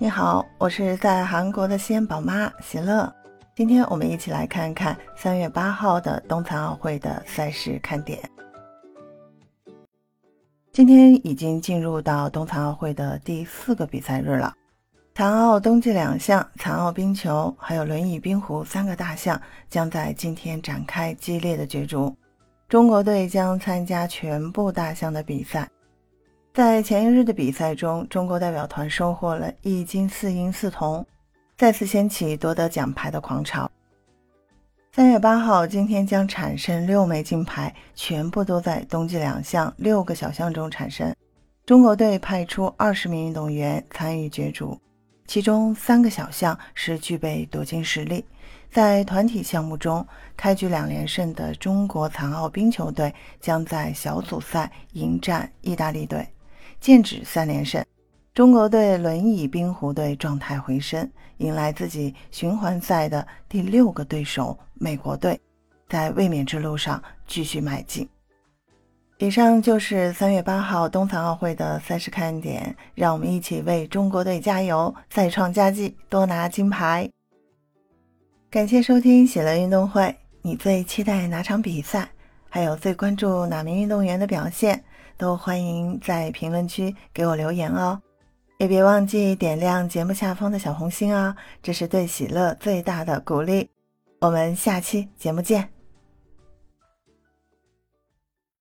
你好，我是在韩国的西安宝妈喜乐。今天我们一起来看看三月八号的冬残奥会的赛事看点。今天已经进入到冬残奥会的第四个比赛日了。残奥冬季两项、残奥冰球还有轮椅冰壶三个大项将在今天展开激烈的角逐。中国队将参加全部大项的比赛。在前一日的比赛中，中国代表团收获了一金四银四铜，再次掀起夺得奖牌的狂潮。三月八号，今天将产生六枚金牌，全部都在冬季两项六个小项中产生。中国队派出二十名运动员参与角逐，其中三个小项是具备夺金实力。在团体项目中，开局两连胜的中国残奥冰球队将在小组赛迎战意大利队。剑指三连胜，中国队轮椅冰壶队状态回升，迎来自己循环赛的第六个对手美国队，在卫冕之路上继续迈进。以上就是三月八号冬残奥会的赛事看点，让我们一起为中国队加油，再创佳绩，多拿金牌。感谢收听喜乐运动会，你最期待哪场比赛？还有最关注哪名运动员的表现？都欢迎在评论区给我留言哦，也别忘记点亮节目下方的小红心啊，这是对喜乐最大的鼓励。我们下期节目见。